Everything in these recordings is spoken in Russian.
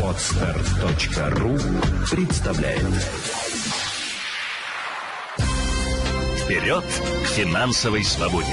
Отстар.ру представляет Вперед к финансовой свободе!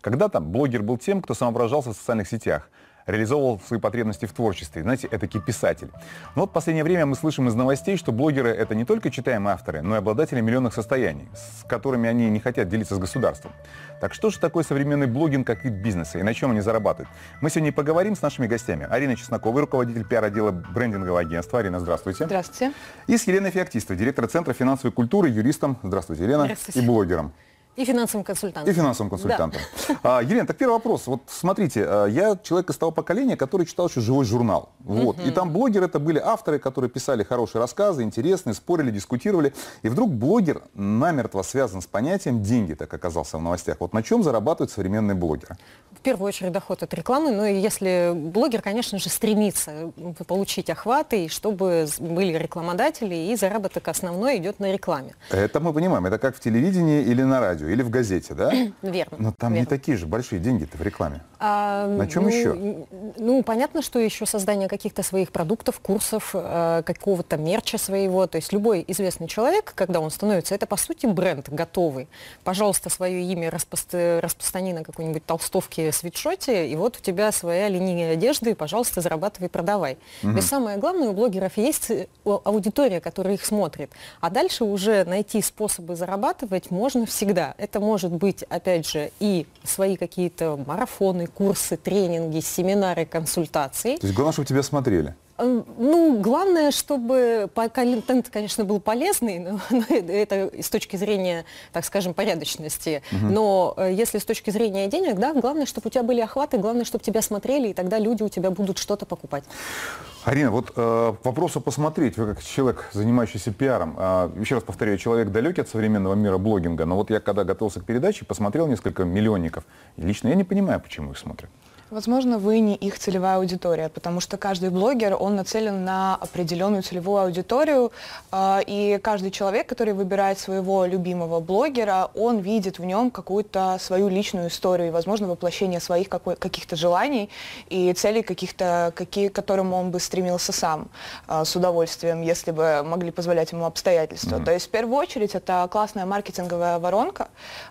Когда-то блогер был тем, кто самоображался в социальных сетях – реализовывал свои потребности в творчестве. Знаете, это писатель. Но вот в последнее время мы слышим из новостей, что блогеры — это не только читаемые авторы, но и обладатели миллионных состояний, с которыми они не хотят делиться с государством. Так что же такое современный блогинг как вид бизнеса и на чем они зарабатывают? Мы сегодня поговорим с нашими гостями. Арина Чеснокова, руководитель пиар-отдела брендингового агентства. Арина, здравствуйте. Здравствуйте. И с Еленой Феоктистовой, директора Центра финансовой культуры, юристом. Здравствуйте, Елена. Здравствуйте. И блогером. И финансовым консультантом. И финансовым консультантом. Да. А, Елена, так первый вопрос. Вот смотрите, а, я человек из того поколения, который читал еще живой журнал. Вот. Угу. И там блогеры это были авторы, которые писали хорошие рассказы, интересные, спорили, дискутировали. И вдруг блогер намертво связан с понятием деньги, так оказался в новостях. Вот на чем зарабатывают современные блогеры? В первую очередь доход от рекламы. Но если блогер, конечно же, стремится получить охваты, чтобы были рекламодатели, и заработок основной идет на рекламе. Это мы понимаем. Это как в телевидении или на радио радио или в газете, да? Верно. Но там верно. не такие же большие деньги-то в рекламе. А, На чем ну, еще? Ну, понятно, что еще создание каких-то своих продуктов, курсов, э, какого-то мерча своего. То есть любой известный человек, когда он становится, это по сути бренд готовый. Пожалуйста, свое имя распро- распространи на какой-нибудь толстовке, свитшоте, и вот у тебя своя линия одежды, пожалуйста, зарабатывай, продавай. Угу. И самое главное, у блогеров есть э, аудитория, которая их смотрит. А дальше уже найти способы зарабатывать можно всегда. Это может быть, опять же, и свои какие-то марафоны, курсы, тренинги, семинары, консультации. То есть главное, чтобы тебя смотрели. Ну, главное, чтобы контент, конечно, был полезный, но, но это с точки зрения, так скажем, порядочности. Угу. Но э, если с точки зрения денег, да, главное, чтобы у тебя были охваты, главное, чтобы тебя смотрели, и тогда люди у тебя будут что-то покупать. Арина, вот э, вопросу посмотреть, вы как человек, занимающийся пиаром, э, еще раз повторяю, человек далекий от современного мира блогинга, но вот я когда готовился к передаче, посмотрел несколько миллионников, и лично я не понимаю, почему их смотрят. Возможно, вы не их целевая аудитория, потому что каждый блогер, он нацелен на определенную целевую аудиторию, а, и каждый человек, который выбирает своего любимого блогера, он видит в нем какую-то свою личную историю, и, возможно, воплощение своих каких-то желаний и целей каких-то, какие, к которым он бы стремился сам а, с удовольствием, если бы могли позволять ему обстоятельства. Mm-hmm. То есть, в первую очередь, это классная маркетинговая воронка,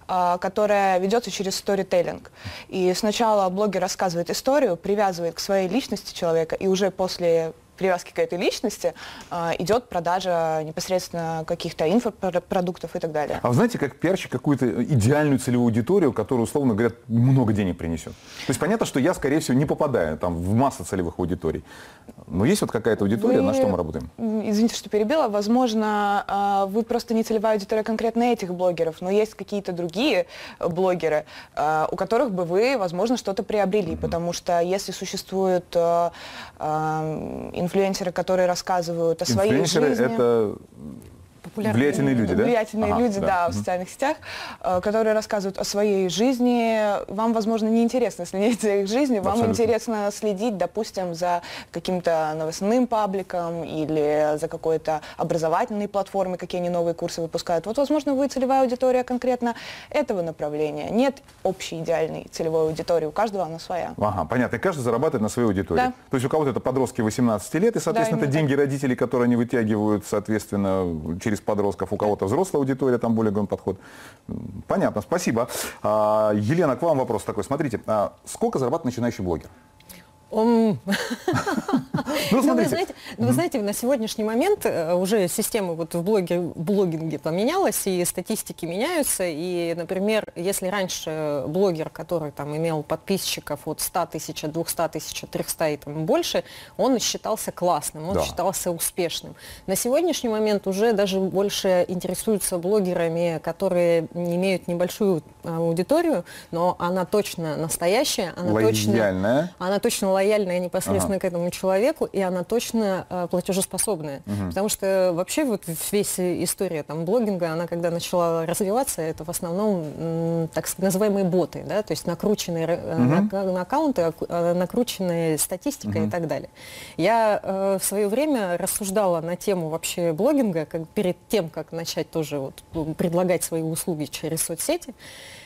а, которая ведется через сторителлинг. И сначала блогер рассказывает рассказывает историю, привязывает к своей личности человека, и уже после привязки к этой личности, э, идет продажа непосредственно каких-то инфопродуктов и так далее. А вы знаете, как пиарщик какую-то идеальную целевую аудиторию, которая, условно говоря, много денег принесет? То есть понятно, что я, скорее всего, не попадаю там, в массу целевых аудиторий. Но есть вот какая-то аудитория, вы... на что мы работаем? Извините, что перебила. Возможно, э, вы просто не целевая аудитория конкретно этих блогеров, но есть какие-то другие блогеры, э, у которых бы вы, возможно, что-то приобрели. Mm-hmm. Потому что если существуют инфлюенсеры, которые рассказывают о своей жизни. это Влиятельные люди, да? Влиятельные ага, люди, да, да в социальных сетях, э, которые рассказывают о своей жизни. Вам, возможно, не интересно следить за их жизнью, вам Абсолютно. интересно следить, допустим, за каким-то новостным пабликом или за какой-то образовательной платформой, какие они новые курсы выпускают. Вот, возможно, вы целевая аудитория конкретно этого направления. Нет общей идеальной целевой аудитории, у каждого она своя. Ага, понятно. И каждый зарабатывает на своей аудитории. Да. То есть у кого-то это подростки 18 лет, и, соответственно, да, это деньги так. родителей, которые они вытягивают, соответственно, через подростков, у кого-то взрослая аудитория, там более главный подход. Понятно, спасибо. А, Елена, к вам вопрос такой. Смотрите, а сколько зарабатывает начинающий блогер? Ну, ну, вы, знаете, вы знаете, на сегодняшний момент э, уже система вот в блоге, блогинге поменялась, и статистики меняются. И, например, если раньше блогер, который там имел подписчиков от 100 тысяч, от 200 тысяч, 300 и там больше, он считался классным, он да. считался успешным. На сегодняшний момент уже даже больше интересуются блогерами, которые имеют небольшую аудиторию, но она точно настоящая, она лояльная. точно, она точно лояльная лояльная непосредственно ага. к этому человеку, и она точно э, платежеспособная. Угу. Потому что вообще вот весь история там блогинга, она когда начала развиваться, это в основном так называемые боты, да, то есть накрученные угу. на, на аккаунты, э, накрученная статистика угу. и так далее. Я э, в свое время рассуждала на тему вообще блогинга, как перед тем, как начать тоже вот, предлагать свои услуги через соцсети,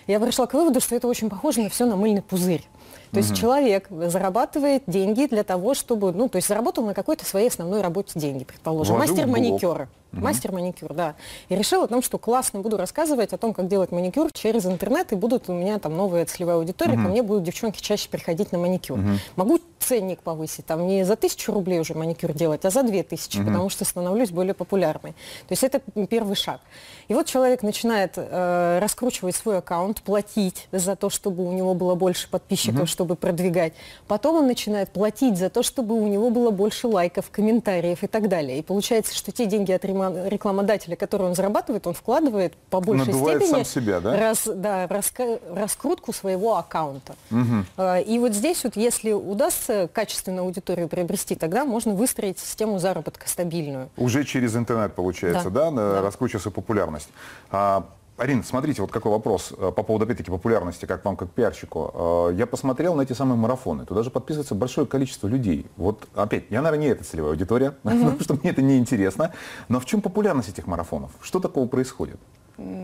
я пришла к выводу, что это очень похоже на все на мыльный пузырь. То есть человек зарабатывает деньги для того, чтобы, ну, то есть заработал на какой-то своей основной работе деньги, предположим, Вложил мастер маникюра. Угу. Мастер маникюр, да. И решил о том, что классно буду рассказывать о том, как делать маникюр через интернет, и будут у меня там новая целевая аудитория, угу. ко мне будут девчонки чаще приходить на маникюр. Угу. Могу ценник повысить, там не за тысячу рублей уже маникюр делать, а за две тысячи, угу. потому что становлюсь более популярной. То есть это первый шаг. И вот человек начинает э, раскручивать свой аккаунт, платить за то, чтобы у него было больше подписчиков, угу. чтобы продвигать. Потом он начинает платить за то, чтобы у него было больше лайков, комментариев и так далее. И получается, что те деньги от рекламодателя, которые он зарабатывает, он вкладывает по большей Надувает степени сам себя, да? Раз, да, раска, раскрутку своего аккаунта. Угу. И вот здесь вот, если удастся качественную аудиторию приобрести, тогда можно выстроить систему заработка стабильную. Уже через интернет, получается, да? да? да. Раскручивается популярность. А, Арина, смотрите, вот какой вопрос э, по поводу, опять-таки, популярности, как вам, как пиарщику. Э, я посмотрел на эти самые марафоны. Туда же подписывается большое количество людей. Вот, опять, я, наверное, не эта целевая аудитория, потому что мне это не интересно. Но в чем популярность этих марафонов? Что такого происходит?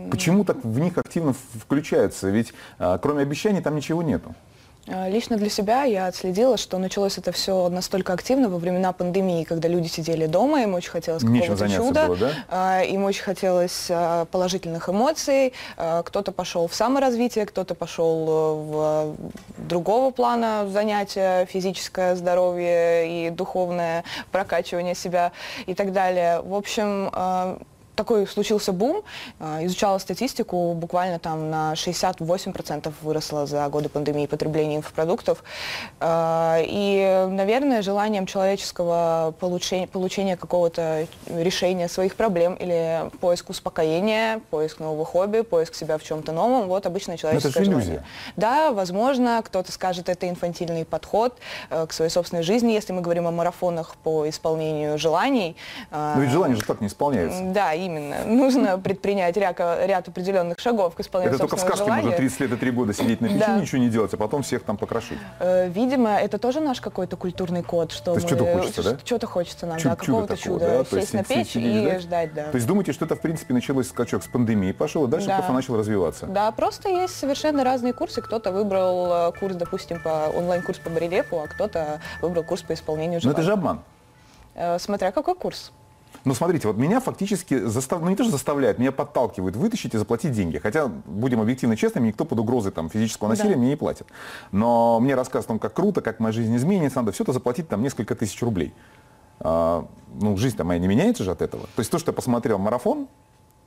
Почему так в них активно включаются? Ведь э, кроме обещаний там ничего нету. А, лично для себя я отследила, что началось это все настолько активно во времена пандемии, когда люди сидели дома, им очень хотелось какого-то чуда, было, да? А, им очень хотелось а, положительных эмоций, кто-то пошел в саморазвитие, кто-то пошел в другого плана занятия, физическое здоровье и духовное прокачивание себя и так далее. В общем, такой случился бум. А, изучала статистику, буквально там на 68% выросло за годы пандемии потребление инфопродуктов. А, и, наверное, желанием человеческого получения, получения какого-то решения своих проблем или поиск успокоения, поиск нового хобби, поиск себя в чем-то новом, вот обычное человеческое это желание. Иллюзия. Да, возможно, кто-то скажет, это инфантильный подход э, к своей собственной жизни, если мы говорим о марафонах по исполнению желаний. Но ведь желания же так не исполняются. Да, именно. Нужно предпринять ряд, ряд определенных шагов к исполнению Это только в сказке желания. можно 30 лет и 3 года сидеть на печи, да. ничего не делать, а потом всех там покрошить. Э, видимо, это тоже наш какой-то культурный код, что То есть что-то хочется, да? Что-то хочется нам, Чуд, да, какого-то чуда. Да? Сесть на печь сидеть, и да? ждать, да. То есть думаете, что это, в принципе, началось скачок с пандемии, пошел, и дальше да. просто начал развиваться? Да, просто есть совершенно разные курсы. Кто-то выбрал э, курс, допустим, по онлайн-курс по барельефу, а кто-то выбрал курс по исполнению желаний. Но это же обман. Э, смотря какой курс. Но смотрите, вот меня фактически застав... ну не то, что заставляют, меня подталкивают вытащить и заплатить деньги. Хотя, будем объективно честными, никто под угрозой там, физического насилия да. мне не платит. Но мне рассказывают о том, как круто, как моя жизнь изменится, надо все это заплатить там несколько тысяч рублей. А, ну, жизнь-то моя не меняется же от этого. То есть то, что я посмотрел марафон,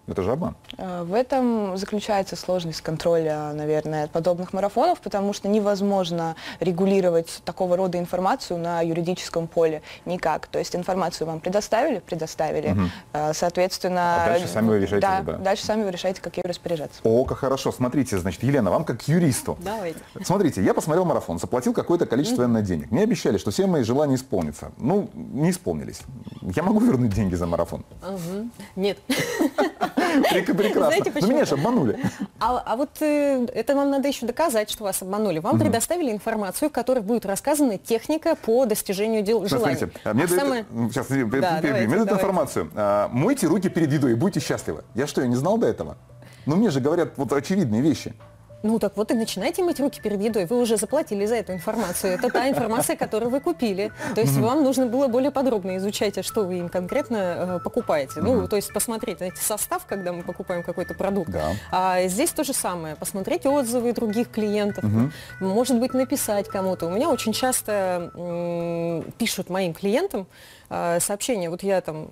это же обман. Э, в этом заключается сложность контроля, наверное, подобных марафонов, потому что невозможно регулировать такого рода информацию на юридическом поле никак. То есть информацию вам предоставили, предоставили. Угу. Соответственно... А дальше сами вы решаете. Да, да, дальше сами вы решаете, как ее распоряжаться. О, как хорошо. Смотрите, значит, Елена, вам как юристу. Давайте. Смотрите, я посмотрел марафон, заплатил какое-то количество mm денег. Мне обещали, что все мои желания исполнятся. Ну, не исполнились. Я могу вернуть деньги за марафон? Угу. Нет. Прекрасно. Знаете, почему? Но меня же обманули. А, а вот э, это вам надо еще доказать, что вас обманули. Вам угу. предоставили информацию, в которой будет рассказана техника по достижению дел, желаний. Смотрите, а мне а дают, самое... сейчас, да, перебью, давайте, мне дают информацию. А, мойте руки перед едой и будьте счастливы. Я что, я не знал до этого? Ну, мне же говорят вот очевидные вещи. Ну так вот и начинайте мыть руки перед едой. Вы уже заплатили за эту информацию. Это та информация, которую вы купили. То есть вам нужно было более подробно изучать, а что вы им конкретно э, покупаете. Ну, то есть посмотреть, знаете, состав, когда мы покупаем какой-то продукт. Да. А здесь то же самое. Посмотреть отзывы других клиентов. Может быть, написать кому-то. У меня очень часто м- пишут моим клиентам, сообщения. Вот я там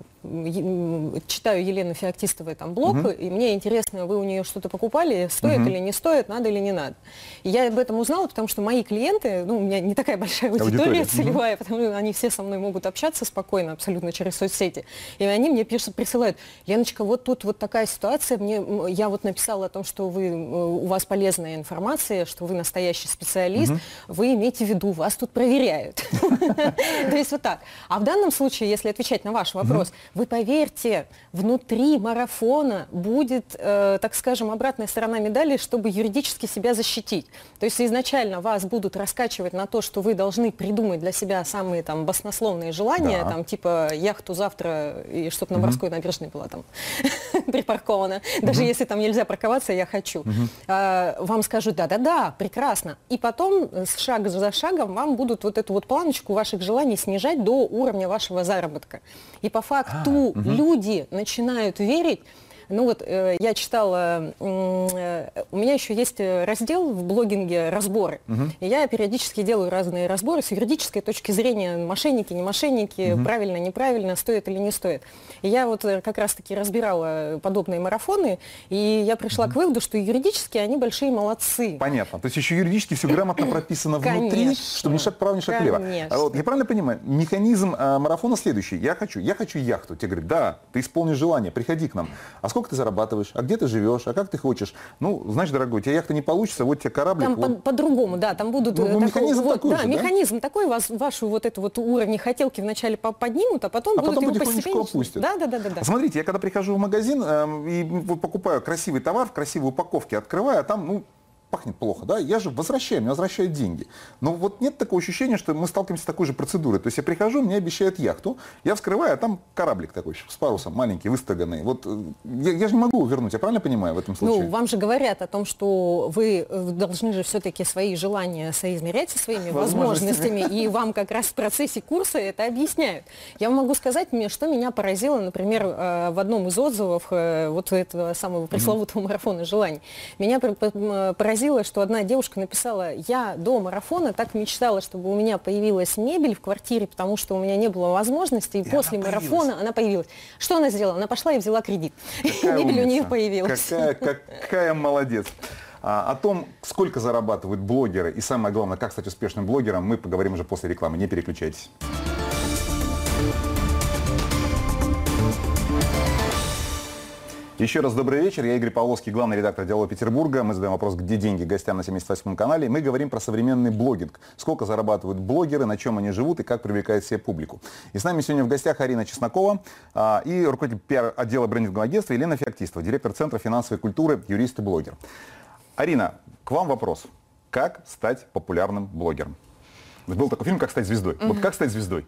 читаю Елены Феоктистовой там блог, угу. и мне интересно, вы у нее что-то покупали, стоит угу. или не стоит, надо или не надо. И я об этом узнала, потому что мои клиенты, ну, у меня не такая большая аудитория, аудитория. целевая, угу. потому что они все со мной могут общаться спокойно, абсолютно через соцсети. И они мне пишут, присылают, Леночка, вот тут вот такая ситуация, мне, я вот написала о том, что вы, у вас полезная информация, что вы настоящий специалист, угу. вы имейте в виду, вас тут проверяют. То есть вот так. А в данном случае, если отвечать на ваш вопрос, вы поверьте, внутри марафона будет, э, так скажем, обратная сторона медали, чтобы юридически себя защитить. То есть изначально вас будут раскачивать на то, что вы должны придумать для себя самые там баснословные желания, да. там типа яхту завтра и чтобы на морской набережной была там припаркована. Даже если там нельзя парковаться, я хочу. А, вам скажут, да-да-да, прекрасно. И потом э, шаг за шагом вам будут вот эту вот планочку ваших желаний снижать до уровня вашего заработка. И по факту а, люди начинают верить, ну вот э, я читала, э, у меня еще есть раздел в блогинге «Разборы». Угу. И я периодически делаю разные разборы с юридической точки зрения, мошенники, не мошенники, угу. правильно, неправильно, стоит или не стоит. И я вот э, как раз-таки разбирала подобные марафоны, и я пришла угу. к выводу, что юридически они большие молодцы. Понятно. То есть еще юридически все грамотно прописано внутри, чтобы ни шаг вправо, ни шаг влево. А вот, я правильно понимаю, механизм э, марафона следующий. Я хочу, я хочу яхту. Тебе говорят, да, ты исполнишь желание, приходи к нам. А сколько ты зарабатываешь, а где ты живешь, а как ты хочешь. Ну, знаешь, дорогой, у тебя яхта не получится, вот тебе кораблик. Там вот. по-другому, да, там будут... Ну, такой, механизм вот, такой да, же, механизм такой, вас, вашу вот эту вот уровень хотелки вначале поднимут, а потом а будут потом его постепенно... опустят. Да, да, да, да, да. Смотрите, я когда прихожу в магазин э, и покупаю красивый товар в красивой упаковке, открываю, а там, ну, пахнет плохо, да, я же возвращаю, мне возвращают деньги. Но вот нет такого ощущения, что мы сталкиваемся с такой же процедурой. То есть я прихожу, мне обещают яхту, я вскрываю, а там кораблик такой с парусом, маленький, выстаганный. Вот э, я, я же не могу вернуть, я правильно понимаю в этом ну, случае? Ну, вам же говорят о том, что вы э, должны же все-таки свои желания соизмерять со своими возможностями, и вам как раз в процессе курса это объясняют. Я могу сказать, что меня поразило, например, э, в одном из отзывов вот этого самого пресловутого марафона желаний. Меня поразило поразило, что одна девушка написала, я до марафона так мечтала, чтобы у меня появилась мебель в квартире, потому что у меня не было возможности, и, и после она марафона она появилась. Что она сделала? Она пошла и взяла кредит. Какая мебель умница. у нее появилась. Какая, какая молодец. А, о том, сколько зарабатывают блогеры и самое главное, как стать успешным блогером, мы поговорим уже после рекламы. Не переключайтесь. Еще раз добрый вечер. Я Игорь Павловский, главный редактор «Диалога Петербурга». Мы задаем вопрос, где деньги гостям на 78-м канале. Мы говорим про современный блогинг. Сколько зарабатывают блогеры, на чем они живут и как привлекают себе публику. И с нами сегодня в гостях Арина Чеснокова а, и руководитель пиар-отдела брендингового агентства Елена Феоктистова, директор Центра финансовой культуры, юрист и блогер. Арина, к вам вопрос. Как стать популярным блогером? Был такой фильм «Как стать звездой». Mm-hmm. Вот как стать звездой?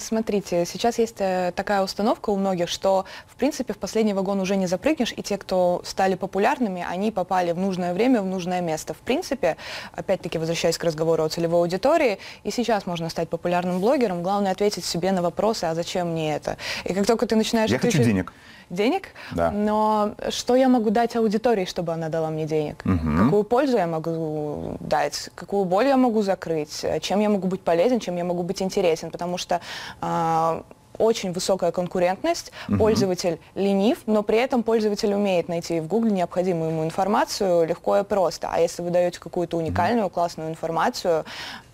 Смотрите, сейчас есть э, такая установка у многих, что, в принципе, в последний вагон уже не запрыгнешь, и те, кто стали популярными, они попали в нужное время, в нужное место. В принципе, опять-таки, возвращаясь к разговору о целевой аудитории, и сейчас можно стать популярным блогером, главное ответить себе на вопросы, а зачем мне это? И как только ты начинаешь... Я отвечать... хочу денег денег, да. но что я могу дать аудитории, чтобы она дала мне денег? Угу. Какую пользу я могу дать? Какую боль я могу закрыть? Чем я могу быть полезен? Чем я могу быть интересен? Потому что э, очень высокая конкурентность, угу. пользователь ленив, но при этом пользователь умеет найти в Google необходимую ему информацию легко и просто. А если вы даете какую-то уникальную, классную информацию,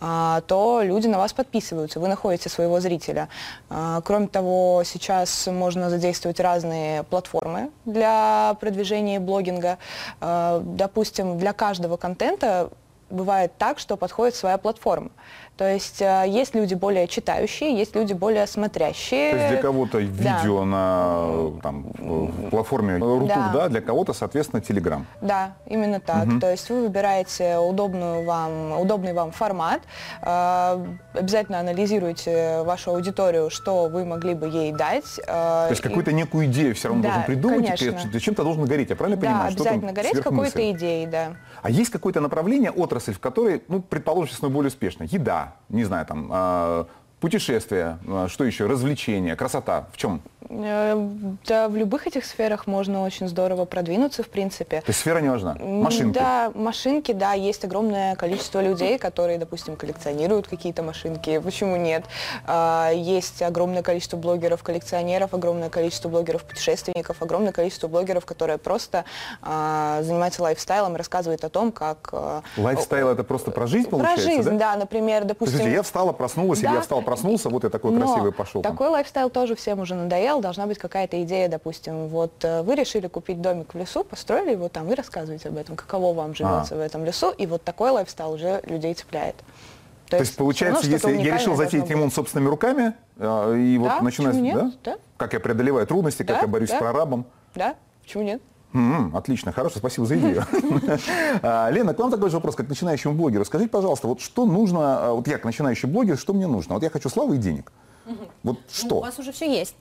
а, то люди на вас подписываются, вы находите своего зрителя. А, кроме того, сейчас можно задействовать разные платформы для продвижения блогинга. А, допустим, для каждого контента бывает так, что подходит своя платформа. То есть э, есть люди более читающие, есть люди более смотрящие. То есть для кого-то видео да. на там, платформе Рутуб, да. да, для кого-то, соответственно, Телеграм. Да, именно так. Угу. То есть вы выбираете удобную вам, удобный вам формат, э, обязательно анализируете вашу аудиторию, что вы могли бы ей дать. Э, То есть какую-то некую идею все равно да, должен придумать, конечно. чем-то должен гореть, я правильно да, понимаю? обязательно гореть какой-то идеей, да. А есть какое-то направление, отрасль, в которой, ну, предположим, сейчас более успешно? Еда, не знаю, там, э, Путешествия, а, что еще? Развлечения, красота. В чем? Э, Да, в любых этих сферах можно очень здорово продвинуться, в принципе. То есть сфера не важна? Машинки? Да, машинки, да, есть огромное количество людей, которые, допустим, коллекционируют какие-то машинки. Почему нет? А, Есть огромное количество блогеров-коллекционеров, огромное количество блогеров-путешественников, огромное количество блогеров, которые просто а, занимаются лайфстайлом и рассказывают о том, как... Лайфстайл это просто про жизнь Про получается, жизнь, да? да, например, допустим... Подождите, я встала, проснулась, или Да. я встал, проснулся, вот я такой Но красивый пошел. там. Такой лайфстайл тоже всем уже надоел. Должна быть какая-то идея, допустим, вот э, вы решили купить домик в лесу, построили его там и рассказываете об этом, каково вам живется А. в этом лесу, и вот такой лайфстайл уже людей цепляет. То есть, получается, всё равно что-то если я решил затеять ремонт собственными руками, а, и вот Да, нет? да? Да. Как я преодолеваю трудности, как Да, я борюсь да. с прорабом. Да, почему нет? М, отлично, хорошо, спасибо за идею. А, Лена, к вам такой же вопрос, как начинающему блогеру. Скажите, пожалуйста, вот что нужно, а, вот я как начинающий блогер, что мне нужно? Вот я хочу славы и денег. Вот Ну, у что? вас уже все есть.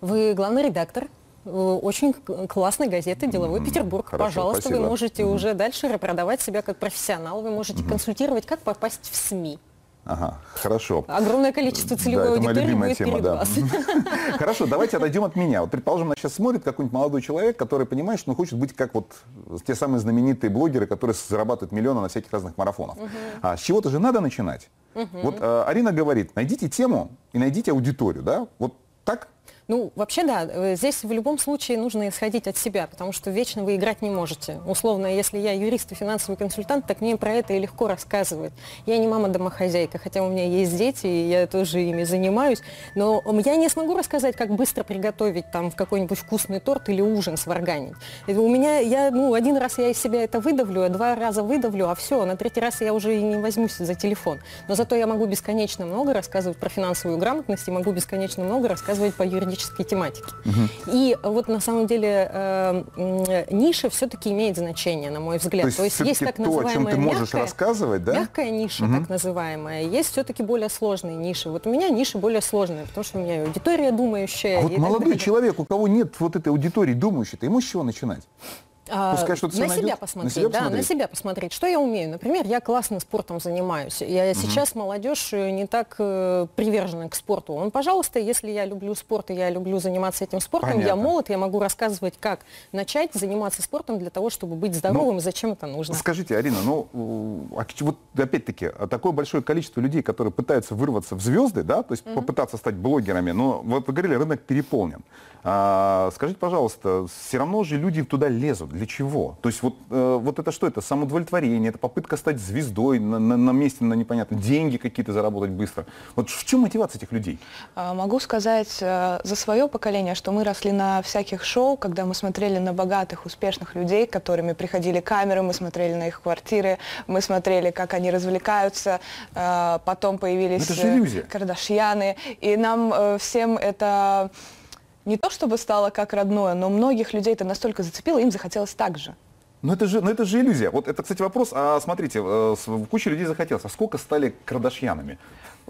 Вы главный редактор очень классной газеты «Деловой Петербург». хорошо, Пожалуйста, спасибо. вы можете уже дальше продавать себя как профессионал, вы можете консультировать, как попасть в СМИ. Ага, хорошо. Огромное количество Да, целевой это моя любимая тема, да. Хорошо, давайте отойдем от меня. Вот, предположим, нас сейчас смотрит какой-нибудь молодой человек, который понимает, что он хочет быть как вот те самые знаменитые блогеры, которые зарабатывают миллионы на всяких разных марафонах. А с чего-то же надо начинать. Вот э, Арина говорит, найдите тему и найдите аудиторию, да? Вот так? Ну, вообще, да, э, здесь в любом случае нужно исходить от себя, потому что вечно вы играть не можете. Условно, если я юрист и финансовый консультант, так мне про это и легко рассказывать. Я не мама-домохозяйка, хотя у меня есть дети, и я тоже ими занимаюсь, но я не смогу рассказать, как быстро приготовить там какой-нибудь вкусный торт или ужин сварганить. Это у меня, я, ну, один раз я из себя это выдавлю, а два раза выдавлю, а все, на третий раз я уже и не возьмусь за телефон. Но зато я могу бесконечно много рассказывать про финансовую грамотность и могу бесконечно много рассказывать по юридической тематике. И вот на самом деле э, м, ниша все-таки имеет значение, на мой взгляд. То есть есть всё-таки так то, о чем называемая ты можешь мягкая- рассказывать, да? Мягкая ниша, так называемая. Есть все-таки более сложные ниши. Вот у меня ниша более сложная, потому что у меня аудитория думающая. А вот молодой человек, у кого нет вот этой аудитории думающей-то, ему с чего начинать? А, Пускай что-то на найдет? себя На посмотреть, себя да, посмотреть? на себя посмотреть. Что я умею? Например, я классно спортом занимаюсь. Я сейчас молодежь э, не так э, привержена к спорту. Он, пожалуйста, если я люблю спорт и я люблю заниматься этим спортом, я Понятно. молод, я могу рассказывать, как начать заниматься спортом для того, чтобы быть здоровым и зачем это нужно. Скажите, Арина, ну, а вот опять-таки, а такое большое количество людей, которые пытаются вырваться в звезды, да, то есть попытаться стать блогерами, но вот вы говорили, рынок переполнен. А, скажите, пожалуйста, все равно же люди туда лезут. Для чего? То есть вот, э, вот это что? Это самоудовлетворение, это попытка стать звездой на, на- на месте, на непонятно, деньги какие-то заработать быстро. Вот в чем мотивация этих людей? А, Могу сказать э, за свое поколение, что мы росли на всяких шоу, когда мы смотрели на богатых, успешных людей, которыми приходили камеры, мы смотрели на их квартиры, мы смотрели, как они развлекаются, э, потом появились Ну, же э. Кардашьяны, и нам всем это не то чтобы стало как родное, но многих людей это настолько зацепило, им захотелось так же. Ну это же, ну это же иллюзия. Вот это, кстати, вопрос. А смотрите, э, куча людей захотелось. А сколько стали кардашьянами?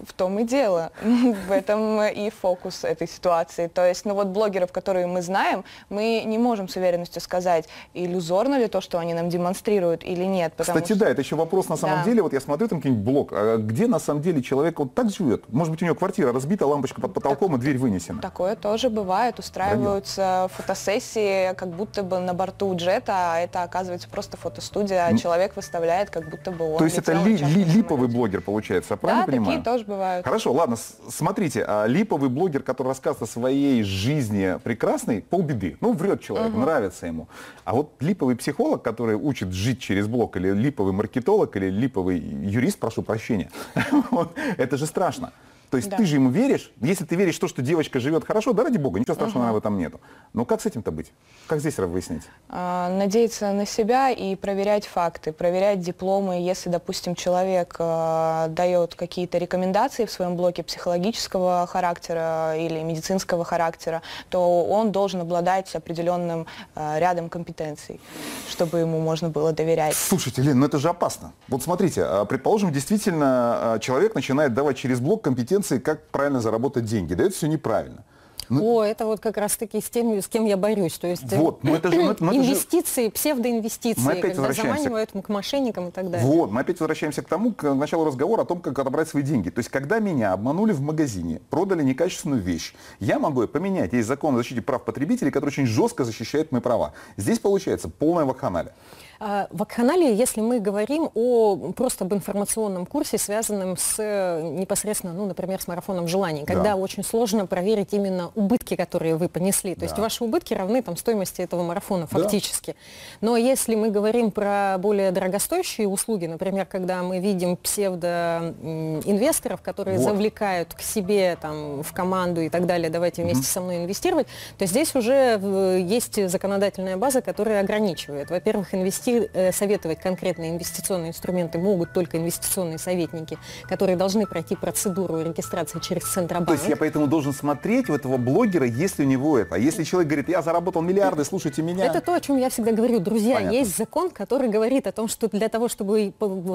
В том и дело. В этом и фокус этой ситуации. То есть, ну вот блогеров, которые мы знаем, мы не можем с уверенностью сказать, иллюзорно ли то, что они нам демонстрируют или нет. Кстати, что- да, это еще вопрос на самом Да. деле. Вот я смотрю там какой-нибудь блог, а где на самом деле человек вот так живет? Может быть, у него квартира разбита, лампочка под потолком и дверь вынесена. Такое тоже бывает. Устраиваются фотосессии, как будто бы на борту джета, а это оказывается просто фотостудия, а человек выставляет, как будто бы он То есть это ли- ли- липовый блогер получается, Да, правильно такие понимаю? тоже бывают. Хорошо, ладно, смотрите, а липовый блогер, который рассказывает о своей жизни прекрасной, полбеды. Ну, врет человек, нравится ему. А вот липовый психолог, который учит жить через блог, или липовый маркетолог, или липовый юрист, прошу прощения, это же страшно. То есть Да. ты же ему веришь, если ты веришь в то, что девочка живет хорошо, да ради бога, ничего страшного наверное, в этом нету. Но как с этим-то быть? Как здесь выяснить? А, надеяться на себя и проверять факты, проверять дипломы. Если, допустим, человек а, дает какие-то рекомендации в своем блоке психологического характера или медицинского характера, то он должен обладать определенным а, рядом компетенций, чтобы ему можно было доверять. Слушайте, Лен, ну это же опасно. Вот смотрите, предположим, действительно человек начинает давать через блог компетенции, как правильно заработать деньги. Дает все неправильно. Ну, О, это вот как раз-таки с тем, с кем я борюсь. То есть э, вот, но это же, ну, ну, инвестиции, псевдоинвестиции, мы опять когда заманивают к мошенникам и так далее. Вот, мы опять возвращаемся к тому, к началу разговора о том, как отобрать свои деньги. То есть, когда меня обманули в магазине, продали некачественную вещь, я могу ее поменять. Есть закон о защите прав потребителей, который очень жестко защищает мои права. Здесь получается полная вакханалия. А, в Акханалии, если мы говорим о просто об информационном курсе, связанном с непосредственно, ну, например, с марафоном желаний, когда да. очень сложно проверить именно убытки, которые вы понесли. То да. есть ваши убытки равны там, стоимости этого марафона фактически. Да. Но если мы говорим про более дорогостоящие услуги, например, когда мы видим псевдоинвесторов, которые вот. завлекают к себе там, в команду и так далее, давайте вместе угу. со мной инвестировать, то здесь уже есть законодательная база, которая ограничивает. Во-первых, инвестиции вести, э, советовать конкретные инвестиционные инструменты могут только инвестиционные советники, которые должны пройти процедуру регистрации через Центробанк. То есть я поэтому должен смотреть у этого блогера, если у него это. А если человек говорит, я заработал миллиарды, слушайте меня. Это то, о чем я всегда говорю. Друзья, Понятно. есть закон, который говорит о том, что для того, чтобы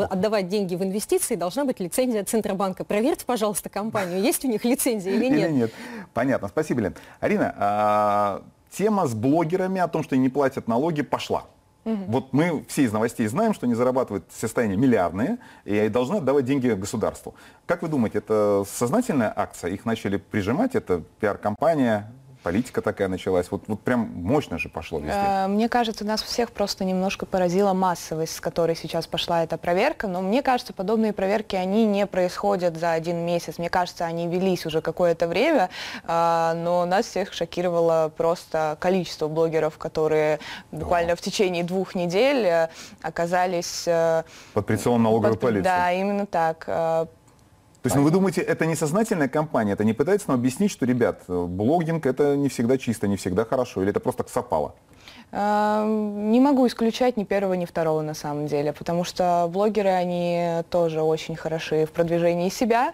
отдавать деньги в инвестиции, должна быть лицензия Центробанка. Проверьте, пожалуйста, компанию, есть у них лицензия или нет. Или нет. Понятно. Спасибо, Лен. Арина, а, тема с блогерами о том, что они не платят налоги, пошла. Угу. Вот мы все из новостей знаем, что они зарабатывают состояние миллиардные и должны отдавать деньги государству. Как вы думаете, это сознательная акция? Их начали прижимать? Это пиар-компания? Политика такая началась. Вот, вот прям мощно же пошло везде. Э, мне кажется, нас всех просто немножко поразила массовость, с которой сейчас пошла эта проверка. Но мне кажется, подобные проверки, они не происходят за один месяц. Мне кажется, они велись уже какое-то время, э, но нас всех шокировало просто количество блогеров, которые буквально в течение двух недель э, оказались... Под прицелом налоговой под, полиции. Да, именно так то есть, ну, вы думаете, это не сознательная компания, это не пытается нам объяснить, что, ребят, блогинг это не всегда чисто, не всегда хорошо, или это просто совпало? Не могу исключать ни первого, ни второго на самом деле, потому что блогеры, они тоже очень хороши в продвижении себя.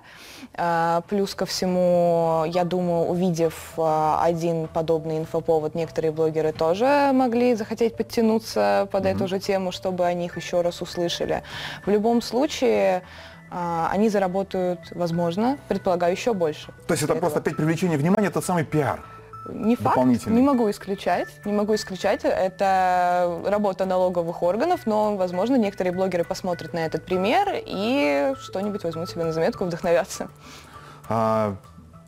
А, плюс ко всему, я думаю, увидев а, один подобный инфоповод, некоторые блогеры тоже могли захотеть подтянуться под mm-hmm. эту же тему, чтобы о них еще раз услышали. В любом случае, а, они заработают, возможно, предполагаю, еще больше. То есть это этого. просто опять привлечение внимания, тот самый пиар? Не факт, не могу исключать, не могу исключать. Это работа налоговых органов, но, возможно, некоторые блогеры посмотрят на этот пример и что-нибудь возьмут себе на заметку, вдохновятся. А,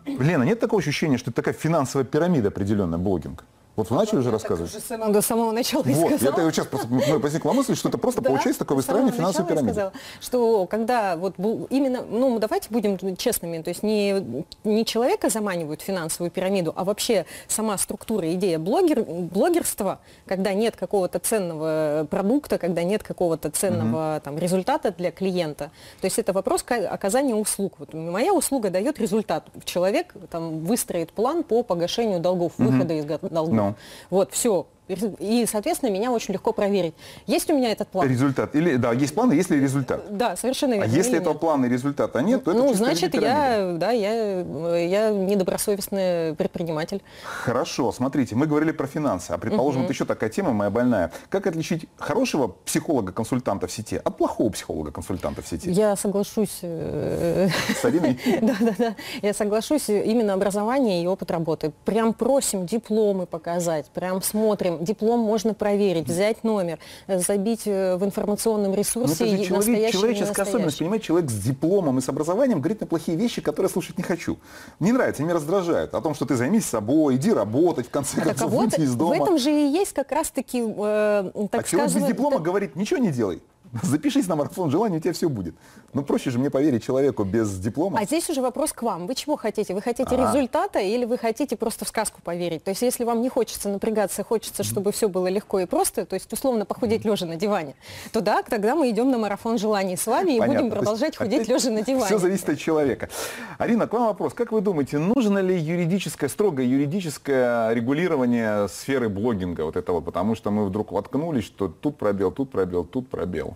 Лена, нет такого ощущения, что это такая финансовая пирамида определенная, блогинг? Вот вы начали уже рассказывать? Я уже до самого начала вот, сказала. Я сейчас просто, ну, возникла мысль, что это просто да, получается такое выстраивание финансовой пирамиды. Сказала, что когда вот именно, ну давайте будем честными, то есть не, не человека заманивают в финансовую пирамиду, а вообще сама структура, идея блогер, блогерства, когда нет какого-то ценного продукта, когда нет какого-то ценного угу. там, результата для клиента. То есть это вопрос оказания услуг. Вот моя услуга дает результат. Человек там выстроит план по погашению долгов, угу. выхода из долгов. No. Вот, все, и, соответственно, меня очень легко проверить. Есть у меня этот план? Результат. Или, да, есть план, есть ли результат? Да, совершенно верно. А если этого нет. плана и результата нет, то ну, это значит, я, да, я, я недобросовестный предприниматель. Хорошо, смотрите, мы говорили про финансы, а предположим, угу. вот еще такая тема моя больная. Как отличить хорошего психолога-консультанта в сети от плохого психолога-консультанта в сети? Я соглашусь. Э, С Ариной? Да, да, да. Я соглашусь. Именно образование и опыт работы. Прям просим дипломы показать, прям смотрим диплом можно проверить, взять номер, э, забить э, в информационном ресурсе. Но это же человек, человеческая особенность, понимаете, человек с дипломом и с образованием говорит на плохие вещи, которые слушать не хочу. Не нравится, не раздражает. О том, что ты займись собой, иди работать, в конце концов, а выйти из дома. В этом же и есть как раз-таки, э, так а человек без диплома это... говорит, ничего не делай. Запишись на марафон желаний, у тебя все будет. Ну, проще же мне поверить человеку без диплома. А здесь уже вопрос к вам. Вы чего хотите? Вы хотите а. результата или вы хотите просто в сказку поверить? То есть, если вам не хочется напрягаться, хочется, чтобы все было легко и просто, то есть, условно, похудеть лежа на диване, то да, тогда мы идем на марафон желаний с вами и Понятно. будем продолжать худеть лежа на диване. Все зависит от человека. Арина, к вам вопрос. Как вы думаете, нужно ли юридическое, строгое юридическое регулирование сферы блогинга вот этого? Потому что мы вдруг воткнулись, что тут пробел, тут пробел, тут пробел.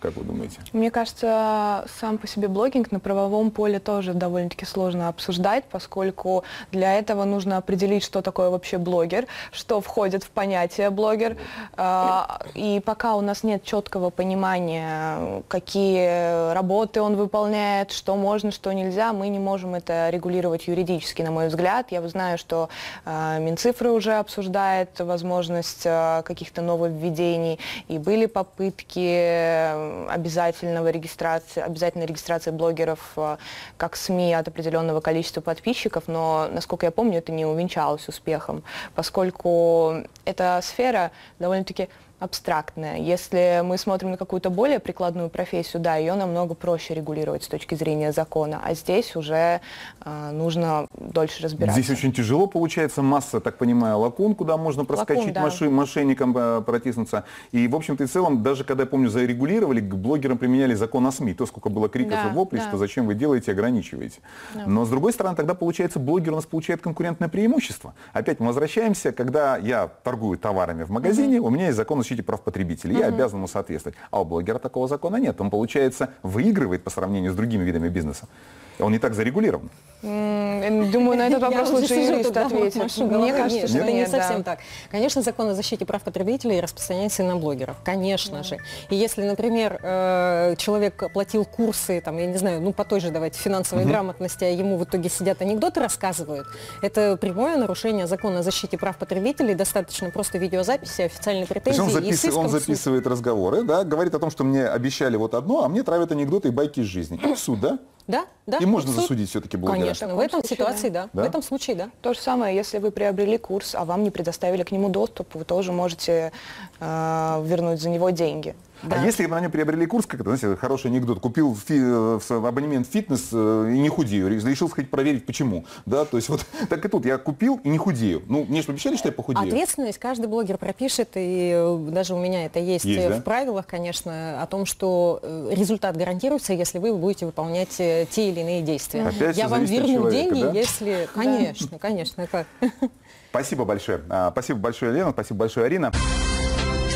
Как вы думаете? Мне кажется, сам по себе блогинг на правовом поле тоже довольно-таки сложно обсуждать, поскольку для этого нужно определить, что такое вообще блогер, что входит в понятие блогер. А, и пока у нас нет четкого понимания, какие работы он выполняет, что можно, что нельзя, мы не можем это регулировать юридически, на мой взгляд. Я знаю, что а, Минцифры уже обсуждает возможность а, каких-то нововведений, и были попытки обязательного регистрации, обязательной регистрации блогеров э, как СМИ от определенного количества подписчиков, но, насколько я помню, это не увенчалось успехом, поскольку эта сфера довольно-таки абстрактная. Если мы смотрим на какую-то более прикладную профессию, да, ее намного проще регулировать с точки зрения закона, а здесь уже э, нужно дольше разбираться. Здесь очень тяжело получается, масса, так понимаю, лакун, куда можно проскочить Лакун, да. маши, мошенникам э, протиснуться. И, в общем-то и целом, даже когда, я помню, зарегулировали, к блогерам применяли закон о СМИ, то, сколько было криков да, и воплей, да. что зачем вы делаете, ограничиваете. Да. Но, с другой стороны, тогда, получается, блогер у нас получает конкурентное преимущество. Опять мы возвращаемся, когда я торгую товарами в магазине, у меня есть закон о защите прав потребителей, я обязан ему соответствовать. А у блогера такого закона нет. Он, получается, выигрывает по сравнению с другими видами бизнеса. Он не так зарегулирован. Думаю, на этот вопрос лучше юрист ответит. Мне кажется, что это не совсем так. Конечно, закон о защите прав потребителей распространяется и на блогеров, конечно же. И если, например, э, человек оплатил курсы, там, я не знаю, ну по той же давайте финансовой грамотности, а ему в итоге сидят анекдоты рассказывают, это прямое нарушение закона о защите прав потребителей, достаточно просто видеозаписи, официальной претензии он, записывает разговоры, да, говорит о том, что мне обещали вот одно, а мне травят анекдоты и байки из жизни. суд, да? Да, да. И можно суд... засудить все-таки блогера. Конечно, в, в этом случае, ситуации, да. да. В этом случае, да. То же самое, если вы приобрели курс, а вам не предоставили к нему доступ, вы тоже можете э, вернуть за него деньги. Да. А если на нем приобрели курс, как это, знаете, хороший анекдот, купил фи, э, абонемент в фитнес э, и не худею, решил сходить проверить, почему. Да, то есть вот так и тут, я купил и не худею. Ну, мне же обещали, что я похудею. Ответственность каждый блогер пропишет, и э, даже у меня это есть, есть в да? правилах, конечно, о том, что результат гарантируется, если вы будете выполнять те или иные действия. Опять я вам верну человека, деньги, да? если... Конечно, конечно, как. Спасибо большое. А, спасибо большое, Лена, спасибо большое, Арина.